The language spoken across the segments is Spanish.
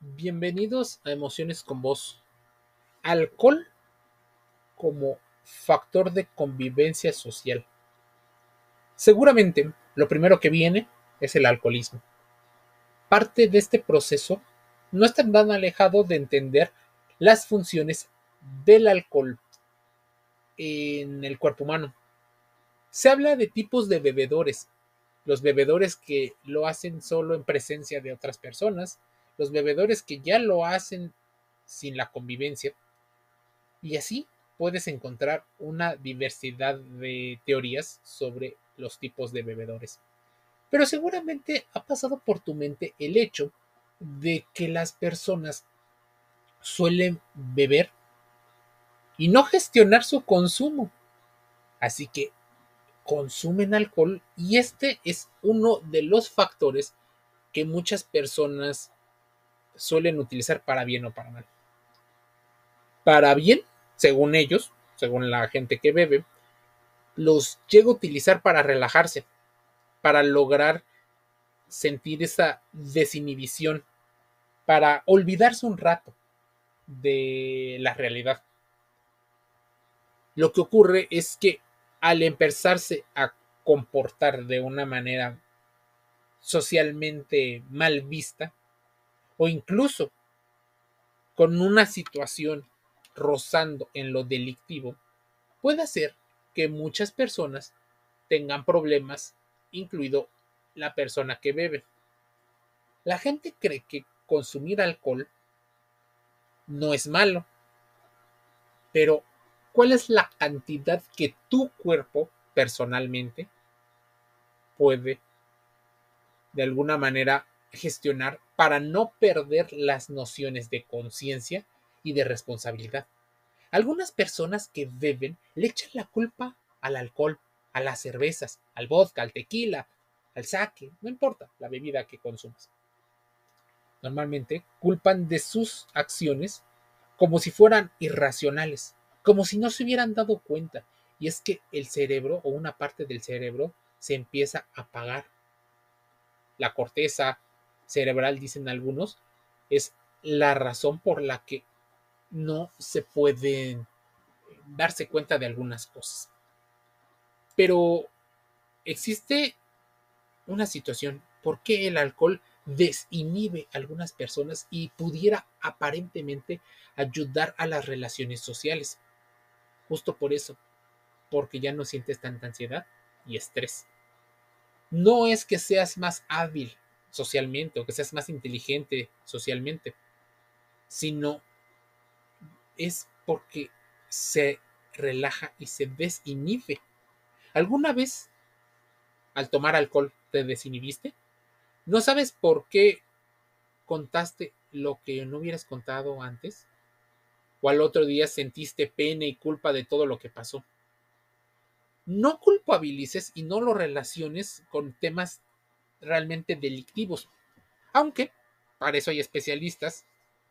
Bienvenidos a Emociones con Voz. Alcohol como factor de convivencia social. Seguramente lo primero que viene es el alcoholismo. Parte de este proceso no está tan alejado de entender las funciones del alcohol en el cuerpo humano. Se habla de tipos de bebedores. Los bebedores que lo hacen solo en presencia de otras personas, los bebedores que ya lo hacen sin la convivencia. Y así puedes encontrar una diversidad de teorías sobre los tipos de bebedores. Pero seguramente ha pasado por tu mente el hecho de que las personas suelen beber y no gestionar su consumo. Así que consumen alcohol y este es uno de los factores que muchas personas suelen utilizar para bien o para mal. Para bien, según ellos, según la gente que bebe, los llega a utilizar para relajarse, para lograr sentir esa desinhibición, para olvidarse un rato de la realidad. Lo que ocurre es que al empezarse a comportar de una manera socialmente mal vista, o incluso con una situación rozando en lo delictivo, puede hacer que muchas personas tengan problemas, incluido la persona que bebe. La gente cree que consumir alcohol no es malo, pero ¿cuál es la cantidad que tu cuerpo personalmente puede de alguna manera gestionar para no perder las nociones de conciencia y de responsabilidad. Algunas personas que beben le echan la culpa al alcohol, a las cervezas, al vodka, al tequila, al sake, no importa la bebida que consumas. Normalmente culpan de sus acciones como si fueran irracionales, como si no se hubieran dado cuenta. Y es que el cerebro o una parte del cerebro se empieza a apagar. La corteza, cerebral, dicen algunos, es la razón por la que no se puede darse cuenta de algunas cosas. Pero existe una situación, ¿por qué el alcohol desinhibe a algunas personas y pudiera aparentemente ayudar a las relaciones sociales? Justo por eso, porque ya no sientes tanta ansiedad y estrés. No es que seas más hábil socialmente o que seas más inteligente socialmente, sino es porque se relaja y se desinhibe. ¿Alguna vez al tomar alcohol te desinhibiste? ¿No sabes por qué contaste lo que no hubieras contado antes? ¿O al otro día sentiste pena y culpa de todo lo que pasó? No culpabilices y no lo relaciones con temas realmente delictivos. Aunque para eso hay especialistas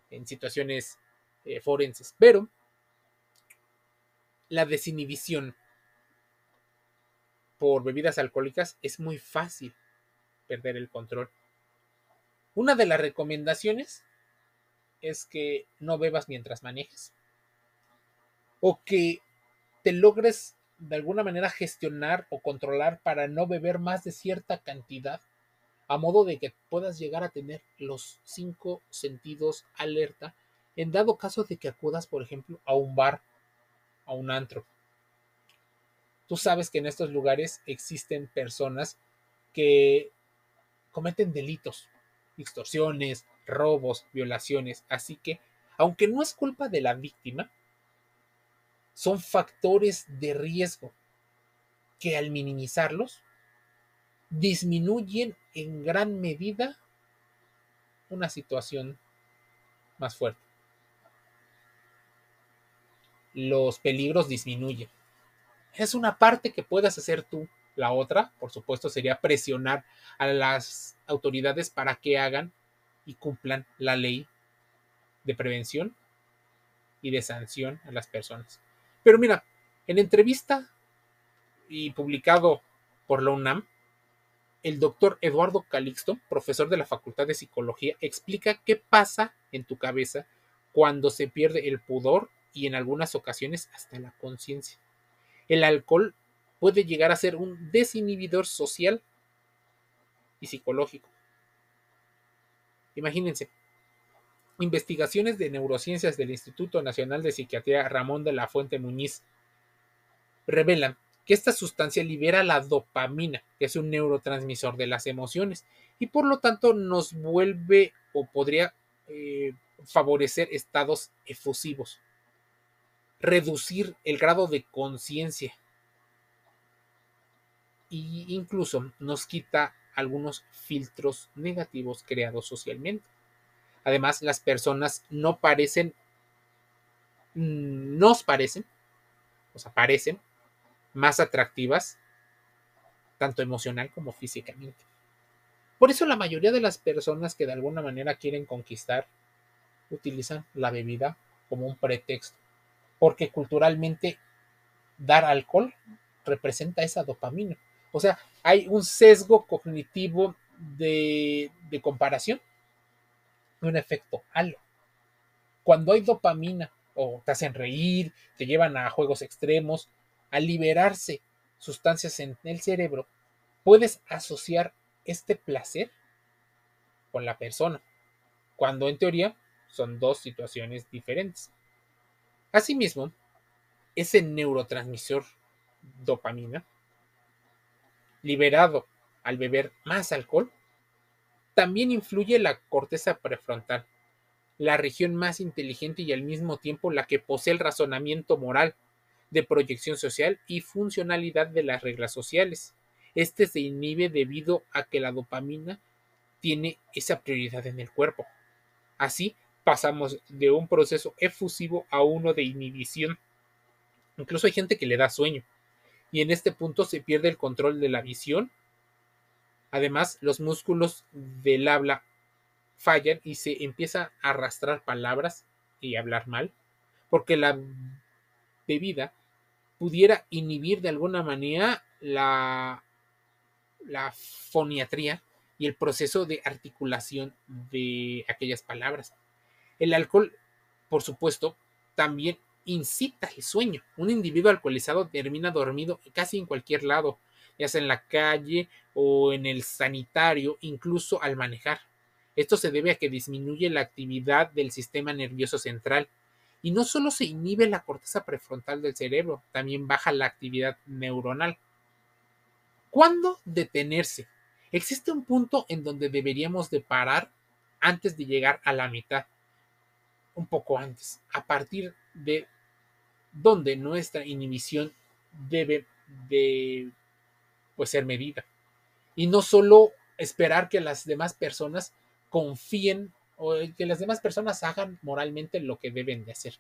en situaciones eh, forenses. Pero la desinhibición por bebidas alcohólicas es muy fácil perder el control. Una de las recomendaciones es que no bebas mientras manejes o que te logres de alguna manera gestionar o controlar para no beber más de cierta cantidad a modo de que puedas llegar a tener los cinco sentidos alerta en dado caso de que acudas, por ejemplo, a un bar, a un antro. Tú sabes que en estos lugares existen personas que cometen delitos, extorsiones, robos, violaciones, así que, aunque no es culpa de la víctima, son factores de riesgo que al minimizarlos disminuyen en gran medida una situación más fuerte. Los peligros disminuyen. Es una parte que puedes hacer tú. La otra, por supuesto, sería presionar a las autoridades para que hagan y cumplan la ley de prevención y de sanción a las personas. Pero mira, en entrevista y publicado por la UNAM, el doctor Eduardo Calixto, profesor de la Facultad de Psicología, explica qué pasa en tu cabeza cuando se pierde el pudor y en algunas ocasiones hasta la conciencia. El alcohol puede llegar a ser un desinhibidor social y psicológico. Imagínense, investigaciones de neurociencias del Instituto Nacional de Psiquiatría Ramón de la Fuente Muñiz revelan que esta sustancia libera la dopamina, que es un neurotransmisor de las emociones, y por lo tanto nos vuelve o podría eh, favorecer estados efusivos, reducir el grado de conciencia e incluso nos quita algunos filtros negativos creados socialmente. Además, las personas no parecen, mm, nos parecen, o sea, parecen más atractivas, tanto emocional como físicamente. Por eso la mayoría de las personas que de alguna manera quieren conquistar utilizan la bebida como un pretexto, porque culturalmente dar alcohol representa esa dopamina. O sea, hay un sesgo cognitivo de, de comparación, un efecto halo. Cuando hay dopamina o te hacen reír, te llevan a juegos extremos, al liberarse sustancias en el cerebro, puedes asociar este placer con la persona, cuando en teoría son dos situaciones diferentes. Asimismo, ese neurotransmisor dopamina, liberado al beber más alcohol, también influye la corteza prefrontal, la región más inteligente y al mismo tiempo la que posee el razonamiento moral, de proyección social y funcionalidad de las reglas sociales. Este se inhibe debido a que la dopamina tiene esa prioridad en el cuerpo. Así pasamos de un proceso efusivo a uno de inhibición. Incluso hay gente que le da sueño y en este punto se pierde el control de la visión. Además, los músculos del habla fallan y se empieza a arrastrar palabras y hablar mal, porque la bebida pudiera inhibir de alguna manera la, la foniatría y el proceso de articulación de aquellas palabras. El alcohol, por supuesto, también incita el sueño. Un individuo alcoholizado termina dormido casi en cualquier lado, ya sea en la calle o en el sanitario, incluso al manejar. Esto se debe a que disminuye la actividad del sistema nervioso central, y no solo se inhibe la corteza prefrontal del cerebro, también baja la actividad neuronal. ¿Cuándo detenerse? Existe un punto en donde deberíamos de parar antes de llegar a la mitad, un poco antes, a partir de donde nuestra inhibición debe de pues, ser medida. Y no solo esperar que las demás personas confíen o que las demás personas hagan moralmente lo que deben de hacer.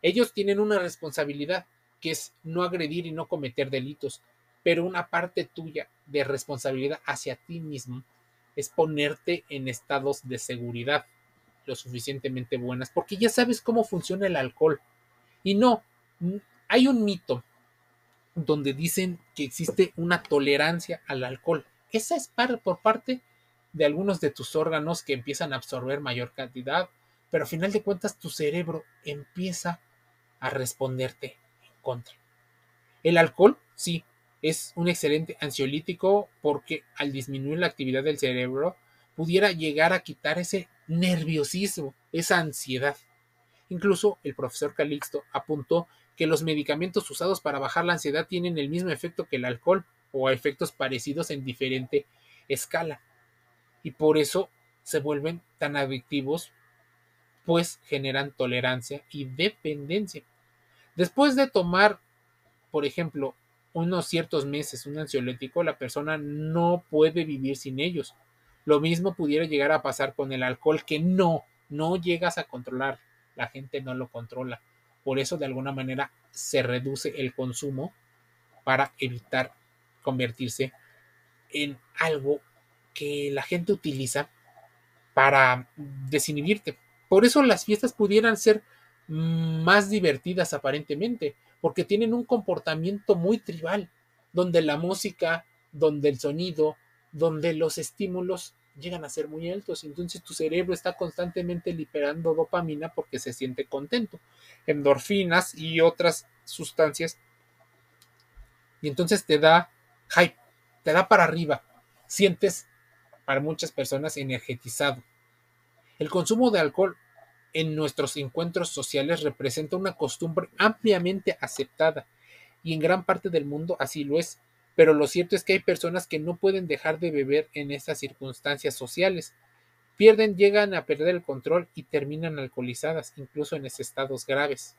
Ellos tienen una responsabilidad, que es no agredir y no cometer delitos, pero una parte tuya de responsabilidad hacia ti mismo es ponerte en estados de seguridad lo suficientemente buenas, porque ya sabes cómo funciona el alcohol. Y no, hay un mito donde dicen que existe una tolerancia al alcohol. Esa es por parte de algunos de tus órganos que empiezan a absorber mayor cantidad, pero a final de cuentas tu cerebro empieza a responderte en contra. El alcohol, sí, es un excelente ansiolítico porque al disminuir la actividad del cerebro pudiera llegar a quitar ese nerviosismo, esa ansiedad. Incluso el profesor Calixto apuntó que los medicamentos usados para bajar la ansiedad tienen el mismo efecto que el alcohol o efectos parecidos en diferente escala y por eso se vuelven tan adictivos, pues generan tolerancia y dependencia. Después de tomar, por ejemplo, unos ciertos meses un ansiolítico, la persona no puede vivir sin ellos. Lo mismo pudiera llegar a pasar con el alcohol, que no, no llegas a controlar. La gente no lo controla. Por eso, de alguna manera, se reduce el consumo para evitar convertirse en algo que la gente utiliza para desinhibirte. Por eso las fiestas pudieran ser más divertidas aparentemente, porque tienen un comportamiento muy tribal, donde la música, donde el sonido, donde los estímulos llegan a ser muy altos. Entonces tu cerebro está constantemente liberando dopamina porque se siente contento, endorfinas y otras sustancias. Y entonces te da hype, te da para arriba. Sientes para muchas personas energetizado. El consumo de alcohol en nuestros encuentros sociales representa una costumbre ampliamente aceptada y en gran parte del mundo así lo es. Pero lo cierto es que hay personas que no pueden dejar de beber en estas circunstancias sociales. Pierden, llegan a perder el control y terminan alcoholizadas, incluso en estados graves.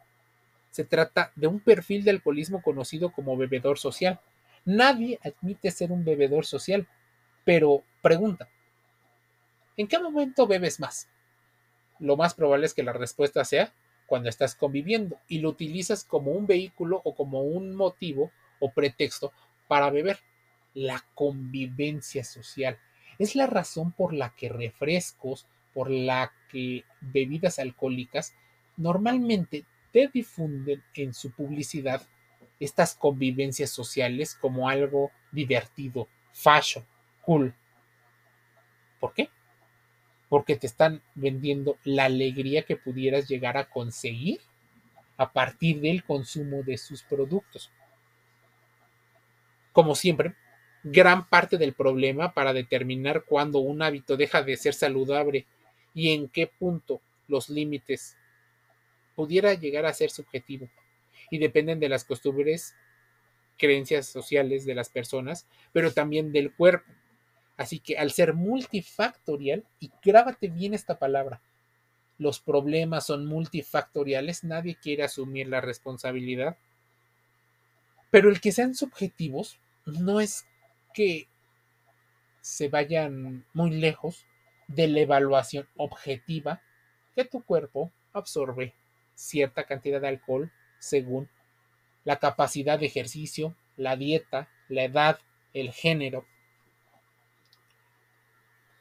Se trata de un perfil de alcoholismo conocido como bebedor social. Nadie admite ser un bebedor social, pero pregunta, ¿en qué momento bebes más? Lo más probable es que la respuesta sea cuando estás conviviendo y lo utilizas como un vehículo o como un motivo o pretexto para beber. La convivencia social. Es la razón por la que refrescos, por la que bebidas alcohólicas normalmente te difunden en su publicidad estas convivencias sociales como algo divertido, fashion, ¿Por qué? Porque te están vendiendo la alegría que pudieras llegar a conseguir a partir del consumo de sus productos. Como siempre, gran parte del problema para determinar cuándo un hábito deja de ser saludable y en qué punto los límites pudiera llegar a ser subjetivo y dependen de las costumbres, creencias sociales de las personas, pero también del cuerpo. Así que al ser multifactorial, y grábate bien esta palabra, los problemas son multifactoriales, nadie quiere asumir la responsabilidad pero el que sean subjetivos no es que se vayan muy lejos de la evaluación objetiva que tu cuerpo absorbe cierta cantidad de alcohol según la capacidad de ejercicio, la dieta, la edad, el género.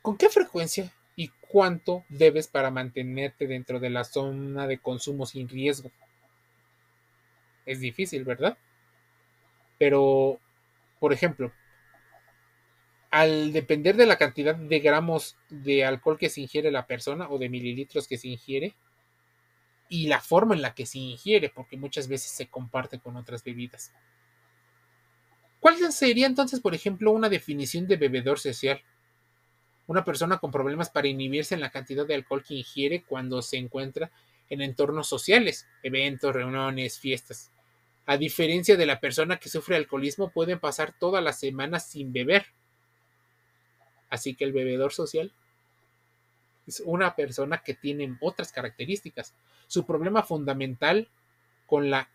¿Con qué frecuencia y cuánto debes para mantenerte dentro de la zona de consumo sin riesgo? Es difícil, ¿verdad? Pero, por ejemplo, al depender de la cantidad de gramos de alcohol que se ingiere la persona o de mililitros que se ingiere y la forma en la que se ingiere, porque muchas veces se comparte con otras bebidas. ¿Cuál sería entonces, por ejemplo, una definición de bebedor social? Una persona con problemas para inhibirse en la cantidad de alcohol que ingiere cuando se encuentra en entornos sociales, eventos, reuniones, fiestas. A diferencia de la persona que sufre alcoholismo, pueden pasar toda la semana sin beber. Así que el bebedor social es una persona que tiene otras características. Su problema fundamental con la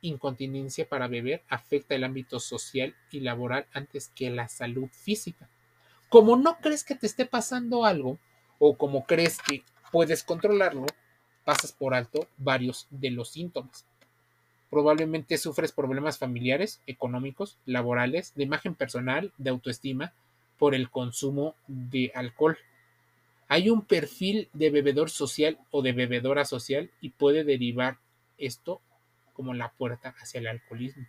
incontinencia para beber afecta el ámbito social y laboral antes que la salud física. Como no crees que te esté pasando algo o como crees que puedes controlarlo, pasas por alto varios de los síntomas. Probablemente sufres problemas familiares, económicos, laborales, de imagen personal, de autoestima, por el consumo de alcohol. Hay un perfil de bebedor social o de bebedora social y puede derivar esto como la puerta hacia el alcoholismo.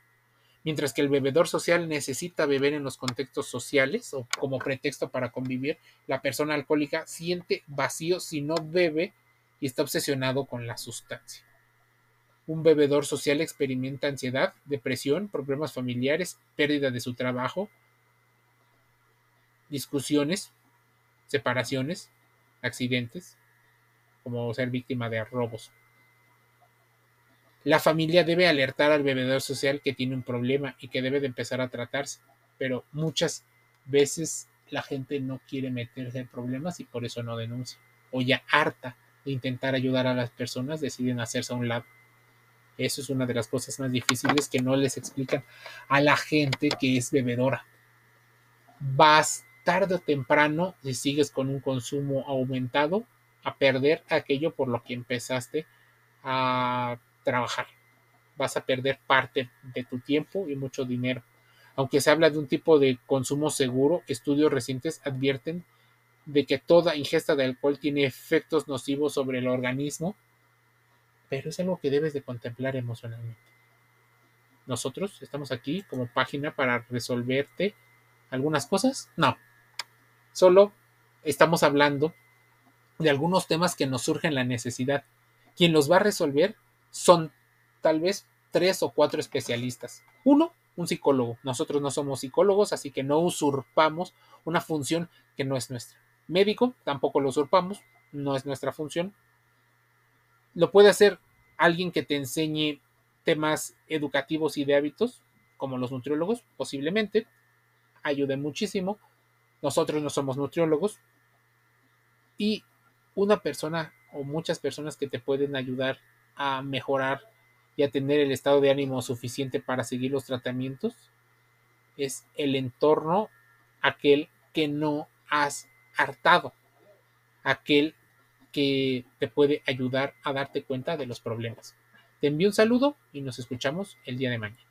Mientras que el bebedor social necesita beber en los contextos sociales o como pretexto para convivir, la persona alcohólica siente vacío si no bebe y está obsesionado con la sustancia. Un bebedor social experimenta ansiedad, depresión, problemas familiares, pérdida de su trabajo, discusiones, separaciones, accidentes, como ser víctima de robos. La familia debe alertar al bebedor social que tiene un problema y que debe de empezar a tratarse, pero muchas veces la gente no quiere meterse en problemas y por eso no denuncia. O ya harta de intentar ayudar a las personas, deciden hacerse a un lado. Eso es una de las cosas más difíciles que no les explican a la gente que es bebedora. Vas tarde o temprano, si sigues con un consumo aumentado, a perder aquello por lo que empezaste a trabajar. Vas a perder parte de tu tiempo y mucho dinero. Aunque se habla de un tipo de consumo seguro, estudios recientes advierten de que toda ingesta de alcohol tiene efectos nocivos sobre el organismo pero es algo que debes de contemplar emocionalmente. Nosotros estamos aquí como página para resolverte algunas cosas? No. Solo estamos hablando de algunos temas que nos surgen la necesidad. Quien los va a resolver son tal vez tres o cuatro especialistas. Uno, un psicólogo. Nosotros no somos psicólogos, así que no usurpamos una función que no es nuestra. Médico, tampoco lo usurpamos, no es nuestra función. Lo puede hacer alguien que te enseñe temas educativos y de hábitos, como los nutriólogos, posiblemente. Ayude muchísimo. Nosotros no somos nutriólogos. Y una persona o muchas personas que te pueden ayudar a mejorar y a tener el estado de ánimo suficiente para seguir los tratamientos es el entorno aquel que no has hartado, aquel que te puede ayudar a darte cuenta de los problemas. Te envío un saludo y nos escuchamos el día de mañana.